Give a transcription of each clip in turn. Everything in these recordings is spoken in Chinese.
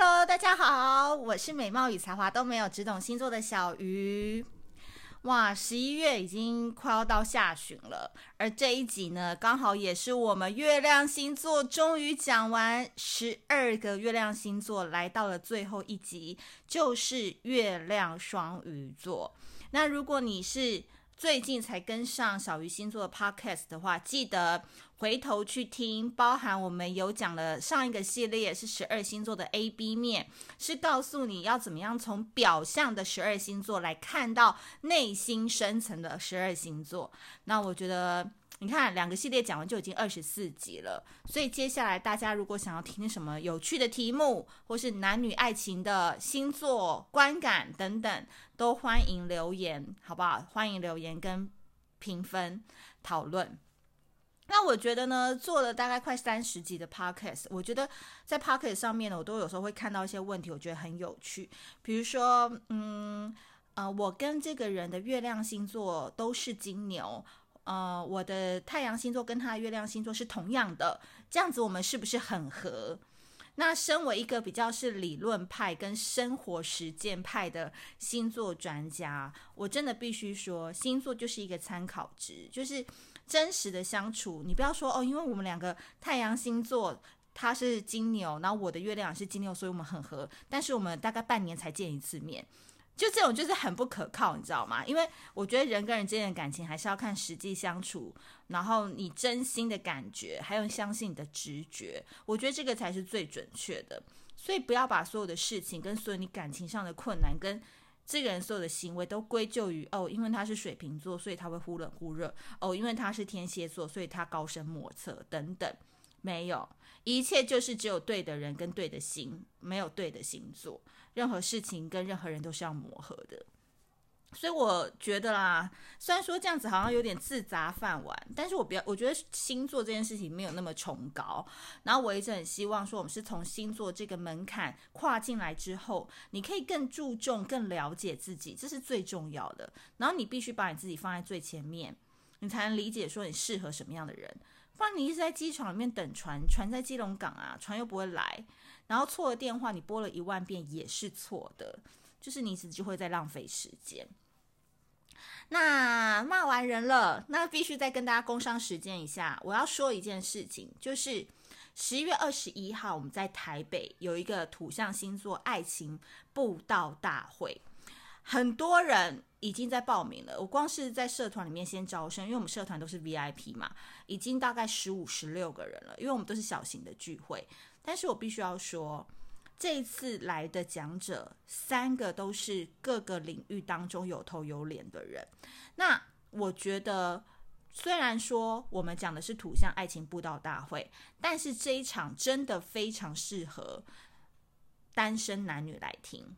Hello，大家好，我是美貌与才华都没有，只懂星座的小鱼。哇，十一月已经快要到下旬了，而这一集呢，刚好也是我们月亮星座终于讲完十二个月亮星座，来到了最后一集，就是月亮双鱼座。那如果你是最近才跟上小鱼星座的 podcast 的话，记得回头去听，包含我们有讲了上一个系列是十二星座的 A B 面，是告诉你要怎么样从表象的十二星座来看到内心深层的十二星座。那我觉得。你看，两个系列讲完就已经二十四集了，所以接下来大家如果想要听什么有趣的题目，或是男女爱情的星座观感等等，都欢迎留言，好不好？欢迎留言跟评分讨论。那我觉得呢，做了大概快三十集的 podcast，我觉得在 podcast 上面呢，我都有时候会看到一些问题，我觉得很有趣。比如说，嗯，呃，我跟这个人的月亮星座都是金牛。呃，我的太阳星座跟他的月亮星座是同样的，这样子我们是不是很合？那身为一个比较是理论派跟生活实践派的星座专家，我真的必须说，星座就是一个参考值，就是真实的相处。你不要说哦，因为我们两个太阳星座他是金牛，然后我的月亮是金牛，所以我们很合，但是我们大概半年才见一次面。就这种就是很不可靠，你知道吗？因为我觉得人跟人之间的感情还是要看实际相处，然后你真心的感觉，还有相信你的直觉，我觉得这个才是最准确的。所以不要把所有的事情跟所有你感情上的困难，跟这个人所有的行为都归咎于哦，因为他是水瓶座，所以他会忽冷忽热；哦，因为他是天蝎座，所以他高深莫测等等。没有，一切就是只有对的人跟对的心，没有对的星座。任何事情跟任何人都是要磨合的，所以我觉得啦，虽然说这样子好像有点自砸饭碗，但是我比较，我觉得星座这件事情没有那么崇高。然后我一直很希望说，我们是从星座这个门槛跨进来之后，你可以更注重、更了解自己，这是最重要的。然后你必须把你自己放在最前面，你才能理解说你适合什么样的人。不然你一直在机场里面等船，船在基隆港啊，船又不会来。然后错了电话，你拨了一万遍也是错的，就是你只就会在浪费时间。那骂完人了，那必须再跟大家工商时间一下。我要说一件事情，就是十一月二十一号，我们在台北有一个土象星座爱情布道大会，很多人已经在报名了。我光是在社团里面先招生，因为我们社团都是 VIP 嘛，已经大概十五、十六个人了，因为我们都是小型的聚会。但是我必须要说，这一次来的讲者三个都是各个领域当中有头有脸的人。那我觉得，虽然说我们讲的是土象爱情布道大会，但是这一场真的非常适合单身男女来听。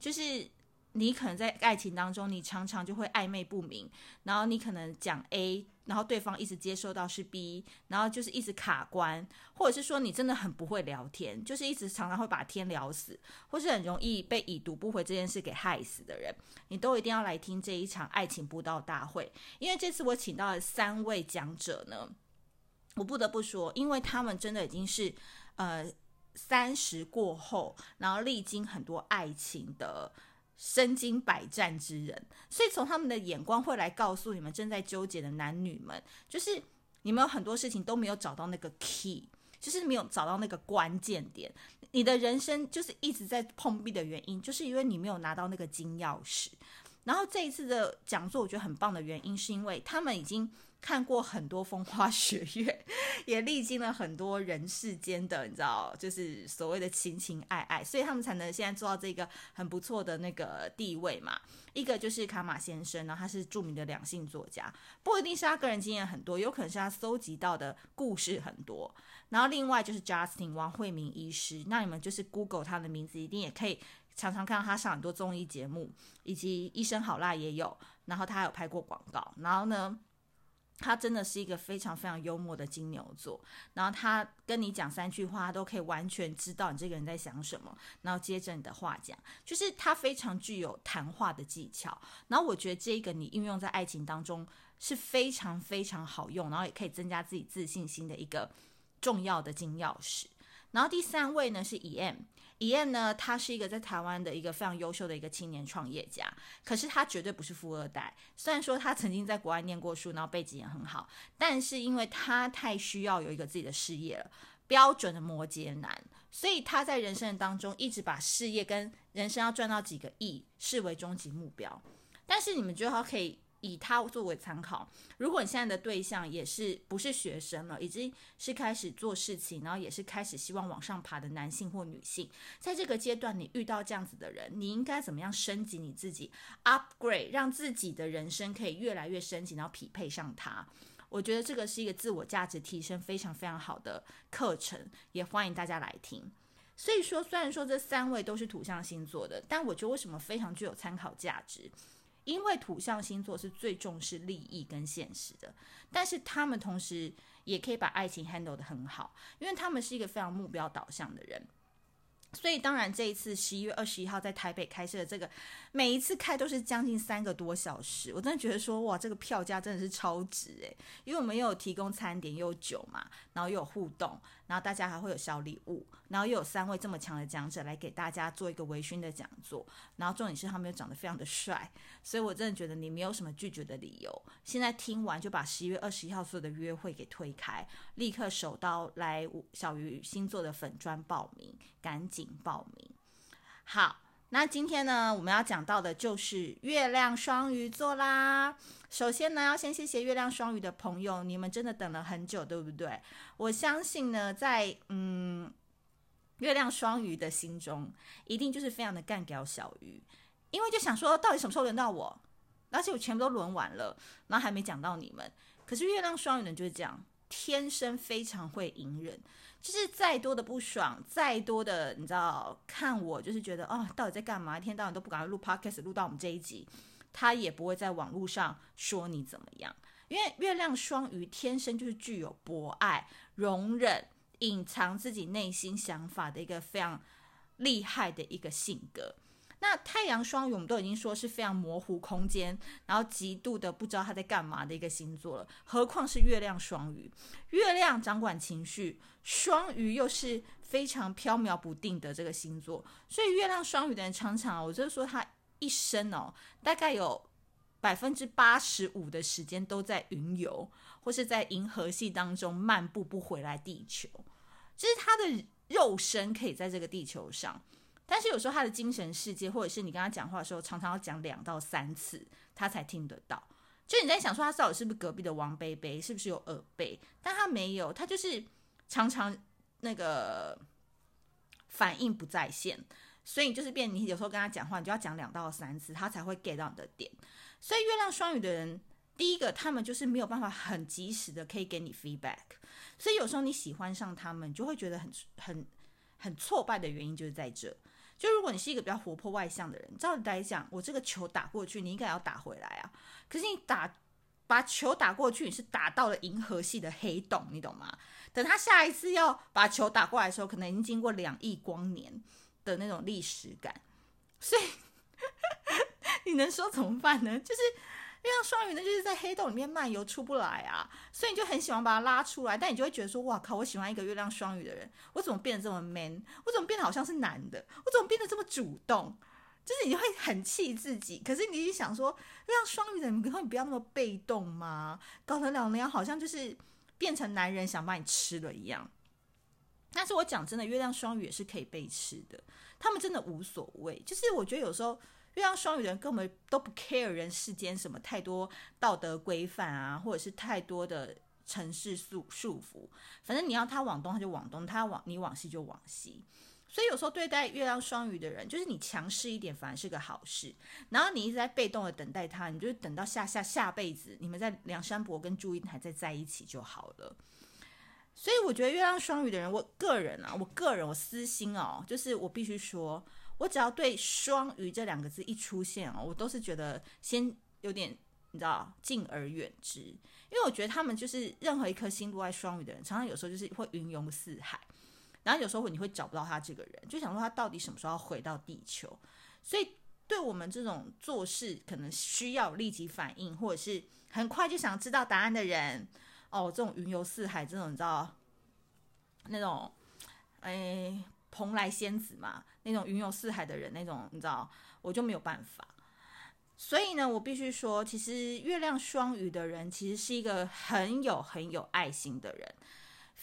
就是你可能在爱情当中，你常常就会暧昧不明，然后你可能讲 A。然后对方一直接受到是 B，然后就是一直卡关，或者是说你真的很不会聊天，就是一直常常会把天聊死，或是很容易被已读不回这件事给害死的人，你都一定要来听这一场爱情布道大会。因为这次我请到了三位讲者呢，我不得不说，因为他们真的已经是呃三十过后，然后历经很多爱情的。身经百战之人，所以从他们的眼光会来告诉你们正在纠结的男女们，就是你们有很多事情都没有找到那个 key，就是没有找到那个关键点，你的人生就是一直在碰壁的原因，就是因为你没有拿到那个金钥匙。然后这一次的讲座我觉得很棒的原因，是因为他们已经。看过很多风花雪月，也历经了很多人世间的，你知道，就是所谓的情情爱爱，所以他们才能现在做到这个很不错的那个地位嘛。一个就是卡玛先生，然后他是著名的两性作家，不一定是他个人经验很多，有可能是他搜集到的故事很多。然后另外就是 Justin 王惠明医师，那你们就是 Google 他的名字，一定也可以常常看到他上很多综艺节目，以及医生好辣也有，然后他还有拍过广告，然后呢。他真的是一个非常非常幽默的金牛座，然后他跟你讲三句话，他都可以完全知道你这个人在想什么，然后接着你的话讲，就是他非常具有谈话的技巧。然后我觉得这个你运用在爱情当中是非常非常好用，然后也可以增加自己自信心的一个重要的金钥匙。然后第三位呢是 EM E.M，E.M 呢，他是一个在台湾的一个非常优秀的一个青年创业家，可是他绝对不是富二代。虽然说他曾经在国外念过书，然后背景也很好，但是因为他太需要有一个自己的事业了，标准的摩羯男，所以他在人生当中一直把事业跟人生要赚到几个亿视为终极目标。但是你们觉得他可以？以他作为参考，如果你现在的对象也是不是学生了，已经是开始做事情，然后也是开始希望往上爬的男性或女性，在这个阶段你遇到这样子的人，你应该怎么样升级你自己，upgrade，让自己的人生可以越来越升级，然后匹配上他。我觉得这个是一个自我价值提升非常非常好的课程，也欢迎大家来听。所以说，虽然说这三位都是土象星座的，但我觉得为什么非常具有参考价值？因为土象星座是最重视利益跟现实的，但是他们同时也可以把爱情 handle 得很好，因为他们是一个非常目标导向的人。所以当然这一次十一月二十一号在台北开设的这个，每一次开都是将近三个多小时，我真的觉得说哇，这个票价真的是超值诶，因为我们又有提供餐点，又有酒嘛，然后又有互动，然后大家还会有小礼物，然后又有三位这么强的讲者来给大家做一个微醺的讲座，然后重点是他们又长得非常的帅，所以我真的觉得你没有什么拒绝的理由。现在听完就把十一月二十一号所有的约会给推开，立刻手刀来小鱼星座的粉砖报名，赶紧。报名好，那今天呢，我们要讲到的就是月亮双鱼座啦。首先呢，要先谢谢月亮双鱼的朋友，你们真的等了很久，对不对？我相信呢，在嗯月亮双鱼的心中，一定就是非常的干掉小鱼，因为就想说，到底什么时候轮到我？而且我全部都轮完了，然后还没讲到你们。可是月亮双鱼呢，就是这样，天生非常会隐忍。就是再多的不爽，再多的你知道，看我就是觉得哦，到底在干嘛？一天到晚都不敢录 podcast，录到我们这一集，他也不会在网络上说你怎么样，因为月亮双鱼天生就是具有博爱、容忍、隐藏自己内心想法的一个非常厉害的一个性格。那太阳双鱼，我们都已经说是非常模糊空间，然后极度的不知道他在干嘛的一个星座了，何况是月亮双鱼？月亮掌管情绪，双鱼又是非常飘渺不定的这个星座，所以月亮双鱼的人常常，我就是说他一生哦，大概有百分之八十五的时间都在云游，或是在银河系当中漫步不回来地球，就是他的肉身可以在这个地球上。但是有时候他的精神世界，或者是你跟他讲话的时候，常常要讲两到三次，他才听得到。就你在想说，他到底是不是隔壁的王贝贝，是不是有耳背？但他没有，他就是常常那个反应不在线，所以就是变。你有时候跟他讲话，你就要讲两到三次，他才会 get 到你的点。所以月亮双鱼的人，第一个他们就是没有办法很及时的可以给你 feedback，所以有时候你喜欢上他们，你就会觉得很很很挫败的原因就是在这。就如果你是一个比较活泼外向的人，照理来讲，我这个球打过去，你应该要打回来啊。可是你打把球打过去，你是打到了银河系的黑洞，你懂吗？等他下一次要把球打过来的时候，可能已经经过两亿光年的那种历史感，所以 你能说怎么办呢？就是。月亮双鱼呢，就是在黑洞里面漫游出不来啊，所以你就很喜欢把它拉出来，但你就会觉得说，哇靠，我喜欢一个月亮双鱼的人，我怎么变得这么 man？我怎么变得好像是男的？我怎么变得这么主动？就是你会很气自己。可是你一想说，月亮双鱼的人，可不可以不要那么被动吗？搞得两人好像就是变成男人想把你吃了一样。但是我讲真的，月亮双鱼也是可以被吃的，他们真的无所谓。就是我觉得有时候。月亮双鱼的人根本都不 care 人世间什么太多道德规范啊，或者是太多的城市束束缚。反正你要他往东，他就往东；他往你往西就往西。所以有时候对待月亮双鱼的人，就是你强势一点，反而是个好事。然后你一直在被动的等待他，你就等到下下下辈子，你们在梁山伯跟祝英台再在一起就好了。所以我觉得月亮双鱼的人，我个人啊，我个人我私心哦，就是我必须说。我只要对“双鱼”这两个字一出现哦，我都是觉得先有点你知道敬而远之，因为我觉得他们就是任何一颗星落在双鱼的人，常常有时候就是会云游四海，然后有时候你会找不到他这个人，就想说他到底什么时候要回到地球。所以对我们这种做事可能需要立即反应，或者是很快就想知道答案的人，哦，这种云游四海这种你知道那种。哎，蓬莱仙子嘛，那种云游四海的人，那种你知道，我就没有办法。所以呢，我必须说，其实月亮双鱼的人其实是一个很有很有爱心的人，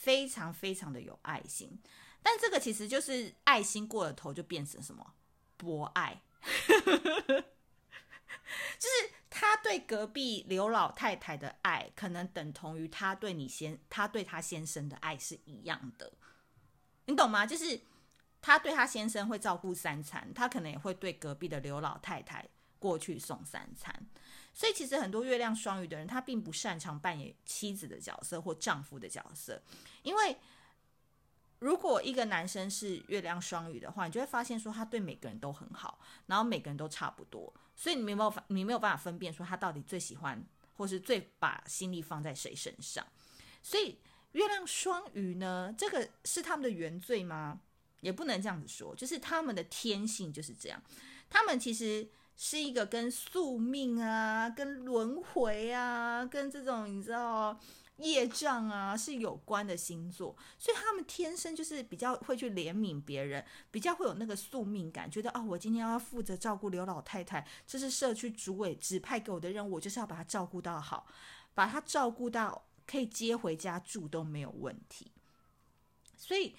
非常非常的有爱心。但这个其实就是爱心过了头，就变成什么博爱，就是他对隔壁刘老太太的爱，可能等同于他对你先，他对他先生的爱是一样的，你懂吗？就是他对他先生会照顾三餐，他可能也会对隔壁的刘老太太。过去送三餐，所以其实很多月亮双鱼的人，他并不擅长扮演妻子的角色或丈夫的角色。因为如果一个男生是月亮双鱼的话，你就会发现说他对每个人都很好，然后每个人都差不多，所以你没有法，你没有办法分辨说他到底最喜欢或是最把心力放在谁身上。所以月亮双鱼呢，这个是他们的原罪吗？也不能这样子说，就是他们的天性就是这样，他们其实。是一个跟宿命啊、跟轮回啊、跟这种你知道业障啊是有关的星座，所以他们天生就是比较会去怜悯别人，比较会有那个宿命感，觉得哦，我今天要负责照顾刘老太太，这是社区主委指派给我的任务，我就是要把她照顾到好，把她照顾到可以接回家住都没有问题。所以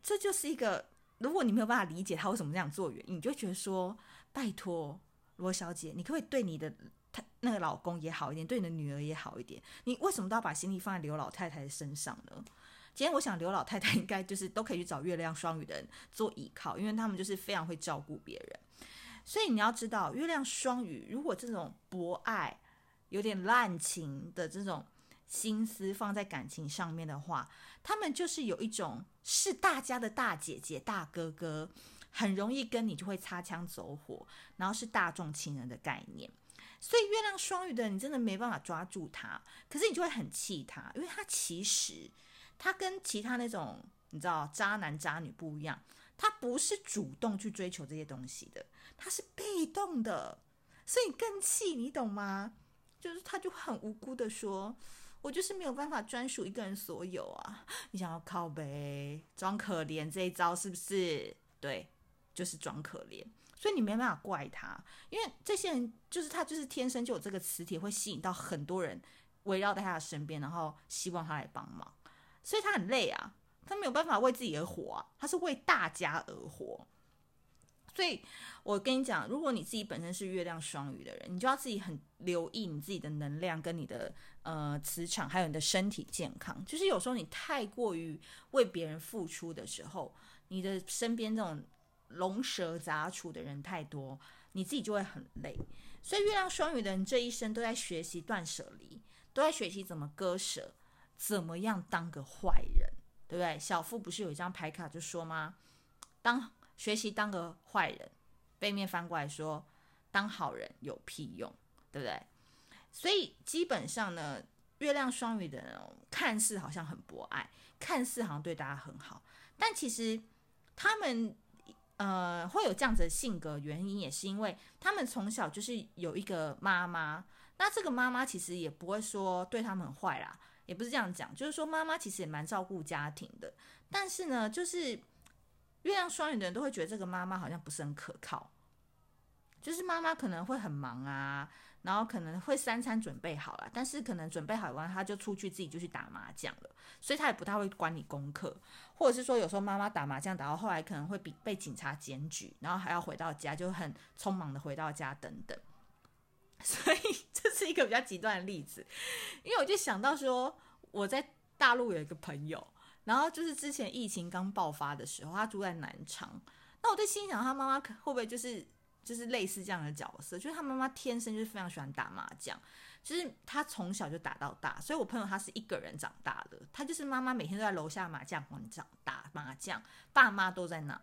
这就是一个，如果你没有办法理解他为什么这样做原因，你就觉得说。拜托，罗小姐，你可不可以对你的他那个老公也好一点，对你的女儿也好一点？你为什么都要把心力放在刘老太太的身上呢？今天我想刘老太太应该就是都可以去找月亮双鱼的人做依靠，因为他们就是非常会照顾别人。所以你要知道，月亮双鱼如果这种博爱、有点滥情的这种心思放在感情上面的话，他们就是有一种是大家的大姐姐、大哥哥。很容易跟你就会擦枪走火，然后是大众情人的概念，所以月亮双鱼的你真的没办法抓住他，可是你就会很气他，因为他其实他跟其他那种你知道渣男渣女不一样，他不是主动去追求这些东西的，他是被动的，所以更气，你懂吗？就是他就很无辜的说，我就是没有办法专属一个人所有啊，你想要靠北装可怜这一招是不是？对。就是装可怜，所以你没办法怪他，因为这些人就是他，就是天生就有这个磁铁，会吸引到很多人围绕在他的身边，然后希望他来帮忙，所以他很累啊，他没有办法为自己而活啊，他是为大家而活。所以我跟你讲，如果你自己本身是月亮双鱼的人，你就要自己很留意你自己的能量跟你的呃磁场，还有你的身体健康。就是有时候你太过于为别人付出的时候，你的身边这种。龙蛇杂处的人太多，你自己就会很累。所以月亮双鱼的人这一生都在学习断舍离，都在学习怎么割舍，怎么样当个坏人，对不对？小富不是有一张牌卡就说吗？当学习当个坏人，背面翻过来说当好人有屁用，对不对？所以基本上呢，月亮双鱼的人看似好像很博爱，看似好像对大家很好，但其实他们。呃，会有这样子的性格，原因也是因为他们从小就是有一个妈妈，那这个妈妈其实也不会说对他们很坏啦，也不是这样讲，就是说妈妈其实也蛮照顾家庭的，但是呢，就是月亮双鱼的人都会觉得这个妈妈好像不是很可靠，就是妈妈可能会很忙啊。然后可能会三餐准备好了，但是可能准备好完，他就出去自己就去打麻将了，所以他也不太会管你功课，或者是说有时候妈妈打麻将打到后来可能会被被警察检举，然后还要回到家就很匆忙的回到家等等，所以这是一个比较极端的例子，因为我就想到说我在大陆有一个朋友，然后就是之前疫情刚爆发的时候，他住在南昌，那我在心想他妈妈会不会就是。就是类似这样的角色，就是他妈妈天生就是非常喜欢打麻将，就是他从小就打到大，所以我朋友他是一个人长大的，他就是妈妈每天都在楼下麻将馆长打麻将，爸妈都在那。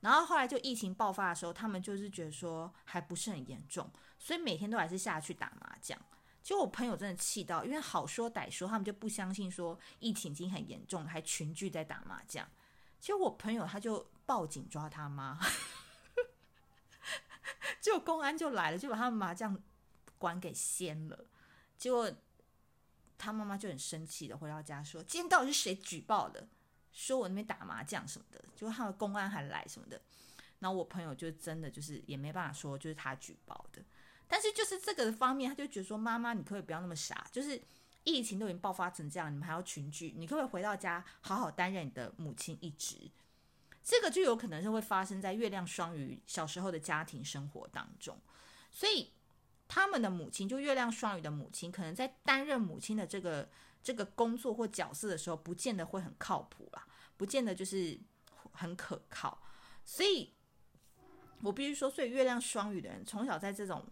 然后后来就疫情爆发的时候，他们就是觉得说还不是很严重，所以每天都还是下去打麻将。结果我朋友真的气到，因为好说歹说，他们就不相信说疫情已经很严重，还群聚在打麻将。结果我朋友他就报警抓他妈。结果公安就来了，就把他们麻将馆给掀了。结果他妈妈就很生气的回到家说：“今天到底是谁举报的？说我那边打麻将什么的，就他的公安还来什么的。然后我朋友就真的就是也没办法说，就是他举报的。但是就是这个方面，他就觉得说，妈妈你可不可以不要那么傻？就是疫情都已经爆发成这样，你们还要群聚，你可不可以回到家好好担任你的母亲一职？这个就有可能是会发生在月亮双鱼小时候的家庭生活当中，所以他们的母亲就月亮双鱼的母亲，可能在担任母亲的这个这个工作或角色的时候，不见得会很靠谱啦，不见得就是很可靠。所以，我必须说，所以月亮双鱼的人从小在这种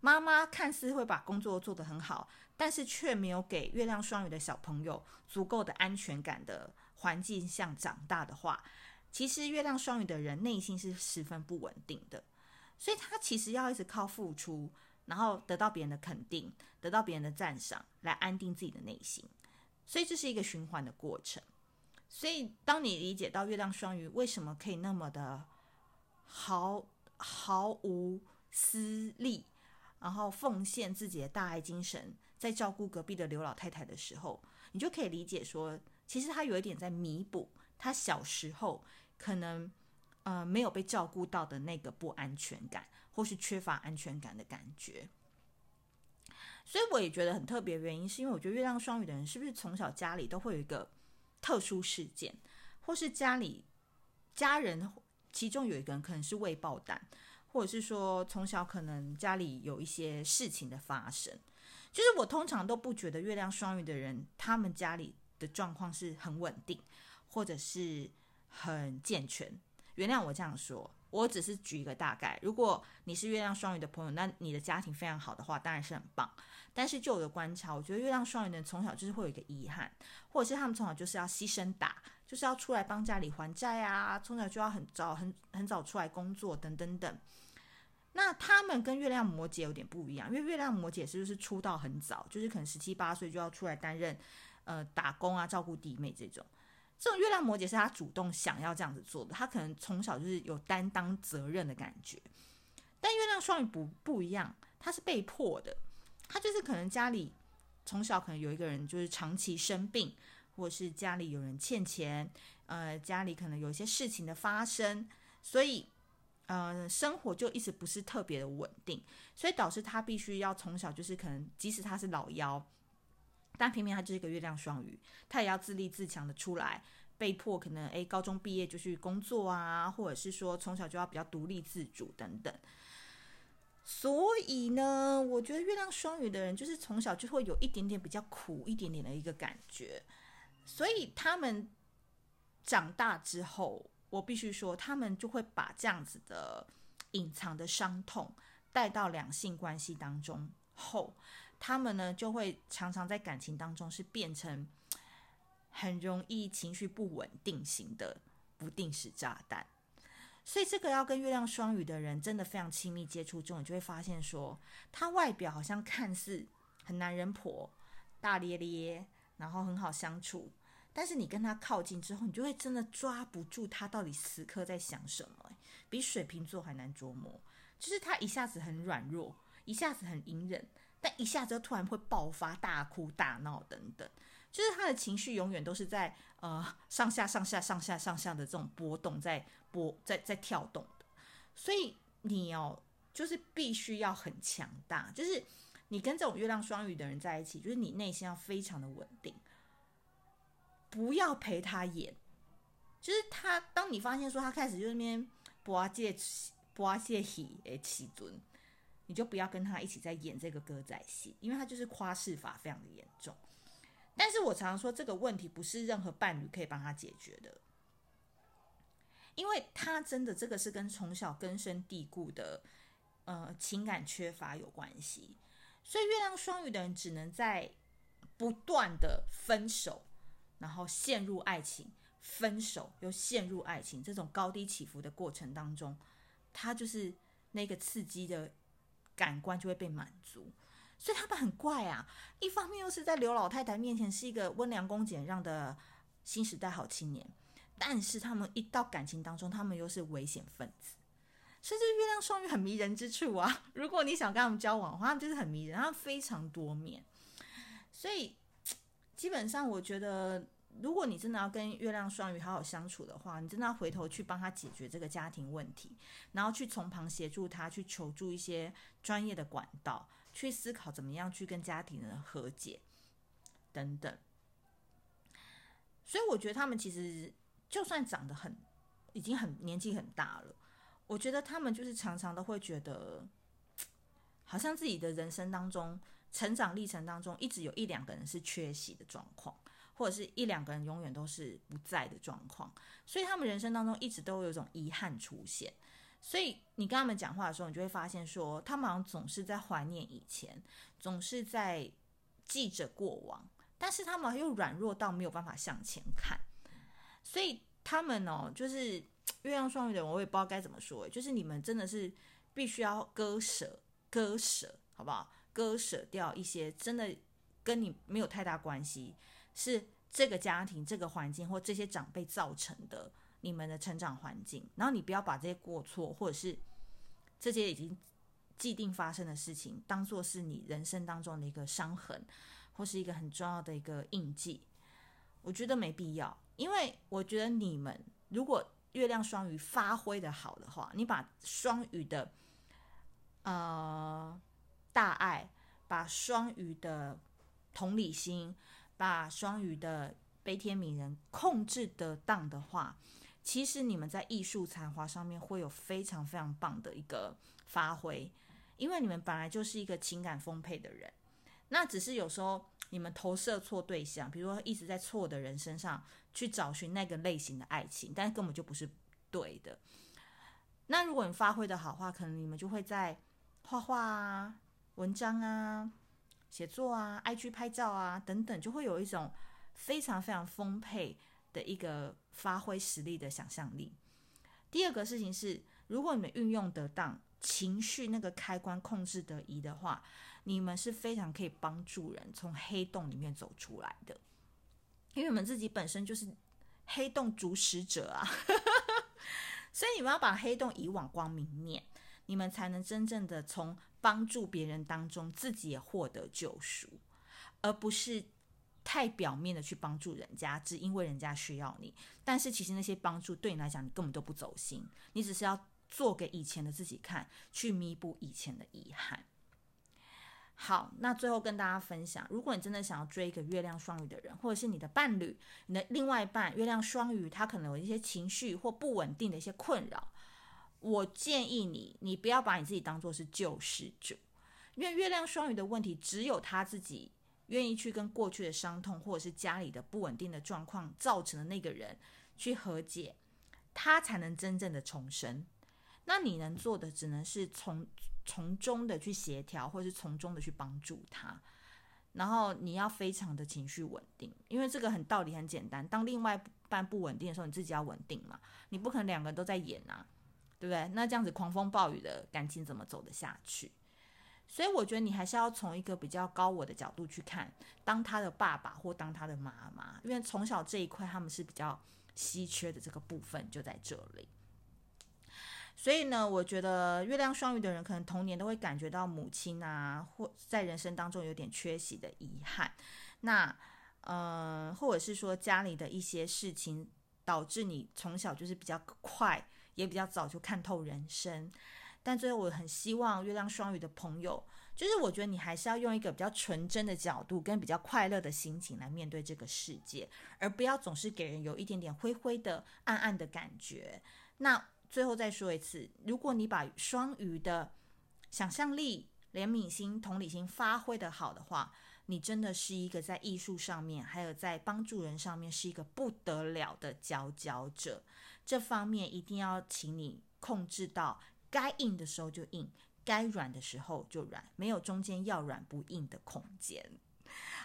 妈妈看似会把工作做得很好，但是却没有给月亮双鱼的小朋友足够的安全感的环境下长大的话。其实月亮双鱼的人内心是十分不稳定的，所以他其实要一直靠付出，然后得到别人的肯定，得到别人的赞赏，来安定自己的内心。所以这是一个循环的过程。所以当你理解到月亮双鱼为什么可以那么的毫毫无私利，然后奉献自己的大爱精神，在照顾隔壁的刘老太太的时候，你就可以理解说，其实他有一点在弥补他小时候。可能，呃，没有被照顾到的那个不安全感，或是缺乏安全感的感觉。所以我也觉得很特别原因，是因为我觉得月亮双鱼的人是不是从小家里都会有一个特殊事件，或是家里家人其中有一个人可能是未爆弹，或者是说从小可能家里有一些事情的发生。就是我通常都不觉得月亮双鱼的人他们家里的状况是很稳定，或者是。很健全，原谅我这样说，我只是举一个大概。如果你是月亮双鱼的朋友，那你的家庭非常好的话，当然是很棒。但是就我的观察，我觉得月亮双鱼的人从小就是会有一个遗憾，或者是他们从小就是要牺牲打，就是要出来帮家里还债啊，从小就要很早很很早出来工作等等等。那他们跟月亮摩羯有点不一样，因为月亮摩羯是不是出道很早，就是可能十七八岁就要出来担任呃打工啊，照顾弟妹这种。这种月亮摩羯是他主动想要这样子做的，他可能从小就是有担当责任的感觉。但月亮双鱼不不一样，他是被迫的，他就是可能家里从小可能有一个人就是长期生病，或者是家里有人欠钱，呃，家里可能有一些事情的发生，所以呃，生活就一直不是特别的稳定，所以导致他必须要从小就是可能，即使他是老幺。但偏偏他就是一个月亮双鱼，他也要自立自强的出来，被迫可能诶，高中毕业就去工作啊，或者是说从小就要比较独立自主等等。所以呢，我觉得月亮双鱼的人就是从小就会有一点点比较苦一点点的一个感觉，所以他们长大之后，我必须说，他们就会把这样子的隐藏的伤痛带到两性关系当中后。他们呢，就会常常在感情当中是变成很容易情绪不稳定型的不定时炸弹，所以这个要跟月亮双鱼的人真的非常亲密接触之后，你就会发现说，他外表好像看似很男人婆、大咧咧，然后很好相处，但是你跟他靠近之后，你就会真的抓不住他到底此刻在想什么，比水瓶座还难琢磨，就是他一下子很软弱，一下子很隐忍。但一下子突然会爆发，大哭大闹等等，就是他的情绪永远都是在呃上下上下上下上下的这种波动，在波在在跳动的。所以你要就是必须要很强大，就是你跟这种月亮双鱼的人在一起，就是你内心要非常的稳定，不要陪他演。就是他，当你发现说他开始就那边播借播借戏诶起尊。你就不要跟他一起在演这个歌仔戏，因为他就是夸饰法非常的严重。但是我常常说这个问题不是任何伴侣可以帮他解决的，因为他真的这个是跟从小根深蒂固的呃情感缺乏有关系。所以月亮双鱼的人只能在不断的分手，然后陷入爱情，分手又陷入爱情这种高低起伏的过程当中，他就是那个刺激的。感官就会被满足，所以他们很怪啊。一方面又是在刘老太太面前是一个温良恭俭让的新时代好青年，但是他们一到感情当中，他们又是危险分子。所以这月亮双鱼很迷人之处啊。如果你想跟他们交往的话，他们就是很迷人，他们非常多面。所以基本上，我觉得如果你真的要跟月亮双鱼好好相处的话，你真的要回头去帮他解决这个家庭问题，然后去从旁协助他，去求助一些专业的管道，去思考怎么样去跟家庭的人和解等等。所以我觉得他们其实就算长得很，已经很年纪很大了，我觉得他们就是常常都会觉得，好像自己的人生当中，成长历程当中，一直有一两个人是缺席的状况。或者是一两个人永远都是不在的状况，所以他们人生当中一直都有一种遗憾出现。所以你跟他们讲话的时候，你就会发现说，他们好像总是在怀念以前，总是在记着过往，但是他们又软弱到没有办法向前看。所以他们哦，就是月亮双鱼的人，我也不知道该怎么说，就是你们真的是必须要割舍、割舍，好不好？割舍掉一些真的跟你没有太大关系。是这个家庭、这个环境或这些长辈造成的你们的成长环境，然后你不要把这些过错或者是这些已经既定发生的事情当做是你人生当中的一个伤痕，或是一个很重要的一个印记。我觉得没必要，因为我觉得你们如果月亮双鱼发挥的好的话，你把双鱼的呃大爱，把双鱼的同理心。把双鱼的悲天悯人控制得当的话，其实你们在艺术才华上面会有非常非常棒的一个发挥，因为你们本来就是一个情感丰沛的人，那只是有时候你们投射错对象，比如说一直在错的人身上去找寻那个类型的爱情，但根本就不是对的。那如果你发挥得好话，可能你们就会在画画啊、文章啊。写作啊，IG 拍照啊，等等，就会有一种非常非常丰沛的一个发挥实力的想象力。第二个事情是，如果你们运用得当，情绪那个开关控制得宜的话，你们是非常可以帮助人从黑洞里面走出来的，因为你们自己本身就是黑洞主使者啊，所以你们要把黑洞移往光明面，你们才能真正的从。帮助别人当中，自己也获得救赎，而不是太表面的去帮助人家，只因为人家需要你。但是其实那些帮助对你来讲，你根本都不走心，你只是要做给以前的自己看，去弥补以前的遗憾。好，那最后跟大家分享，如果你真的想要追一个月亮双鱼的人，或者是你的伴侣，你的另外一半月亮双鱼，他可能有一些情绪或不稳定的一些困扰。我建议你，你不要把你自己当做是救世主，因为月亮双鱼的问题，只有他自己愿意去跟过去的伤痛，或者是家里的不稳定的状况造成的那个人去和解，他才能真正的重生。那你能做的，只能是从从中的去协调，或者是从中的去帮助他。然后你要非常的情绪稳定，因为这个很道理很简单，当另外一半不稳定的时候，你自己要稳定嘛，你不可能两个人都在演啊。对不对？那这样子狂风暴雨的感情怎么走得下去？所以我觉得你还是要从一个比较高我的角度去看，当他的爸爸或当他的妈妈，因为从小这一块他们是比较稀缺的这个部分就在这里。所以呢，我觉得月亮双鱼的人可能童年都会感觉到母亲啊，或在人生当中有点缺席的遗憾。那嗯、呃，或者是说家里的一些事情导致你从小就是比较快。也比较早就看透人生，但最后我很希望月亮双鱼的朋友，就是我觉得你还是要用一个比较纯真的角度，跟比较快乐的心情来面对这个世界，而不要总是给人有一点点灰灰的、暗暗的感觉。那最后再说一次，如果你把双鱼的想象力、怜悯心、同理心发挥得好的话，你真的是一个在艺术上面，还有在帮助人上面是一个不得了的佼佼者。这方面一定要请你控制到，该硬的时候就硬，该软的时候就软，没有中间要软不硬的空间，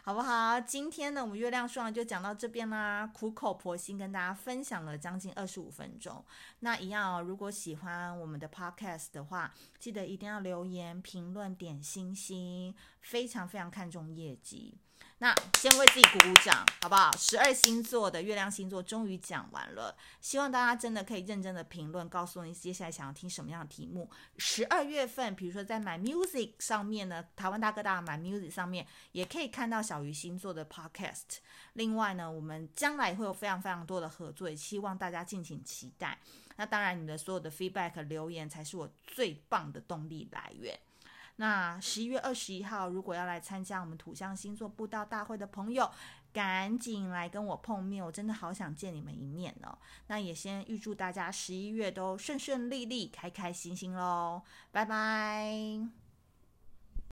好不好？今天呢，我们月亮双鱼就讲到这边啦，苦口婆心跟大家分享了将近二十五分钟。那一样哦，如果喜欢我们的 podcast 的话，记得一定要留言、评论、点星星，非常非常看重业绩。那先为自己鼓鼓掌，好不好？十二星座的月亮星座终于讲完了，希望大家真的可以认真的评论，告诉你接下来想要听什么样的题目。十二月份，比如说在 My Music 上面呢，台湾大哥大 My Music 上面也可以看到小鱼星座的 Podcast。另外呢，我们将来会有非常非常多的合作，也希望大家敬请期待。那当然，你的所有的 feedback 留言才是我最棒的动力来源。那十一月二十一号，如果要来参加我们土象星座布道大会的朋友，赶紧来跟我碰面，我真的好想见你们一面哦。那也先预祝大家十一月都顺顺利利、开开心心喽，拜拜。